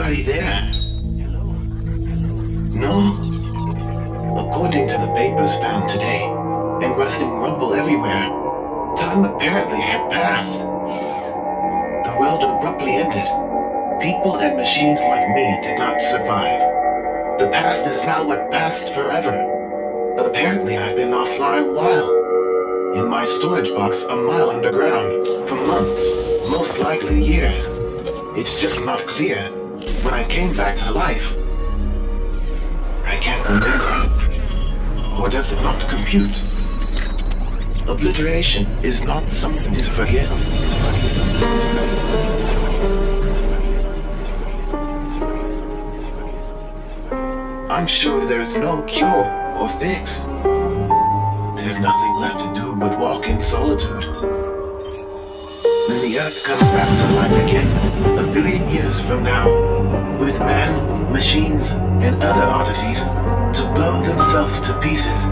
anybody there? Hello? No? According to the papers found today, and rustling rubble everywhere, time apparently had passed. The world abruptly ended. People and machines like me did not survive. The past is now what passed forever. But apparently I've been offline a while. In my storage box a mile underground, for months, most likely years. It's just not clear. When I came back to life, I can't remember. Or does it not compute? Obliteration is not something to forget. I'm sure there's no cure or fix. There's nothing left to do but walk in solitude. The earth comes back to life again, a billion years from now, with man, machines, and other oddities to blow themselves to pieces,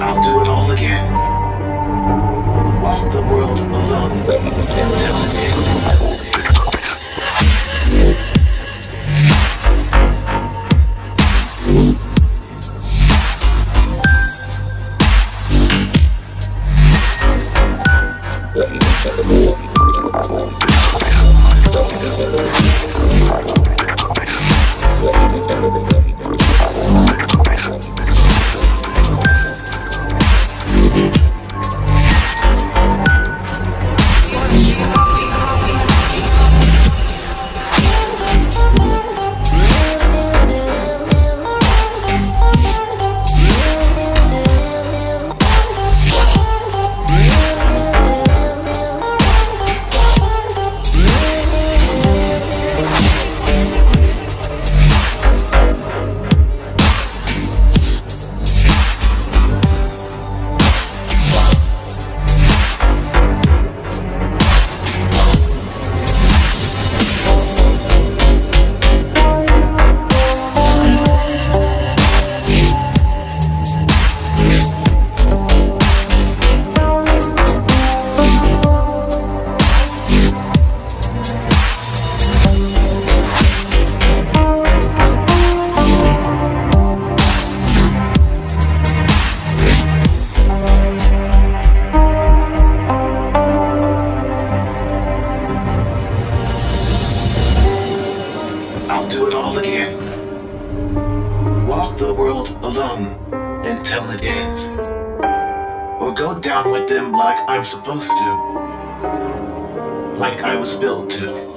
I'll do it all again. Walk the world alone until it. Do it all again. Walk the world alone until it ends. Or go down with them like I'm supposed to. Like I was built to.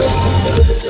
Incoming message.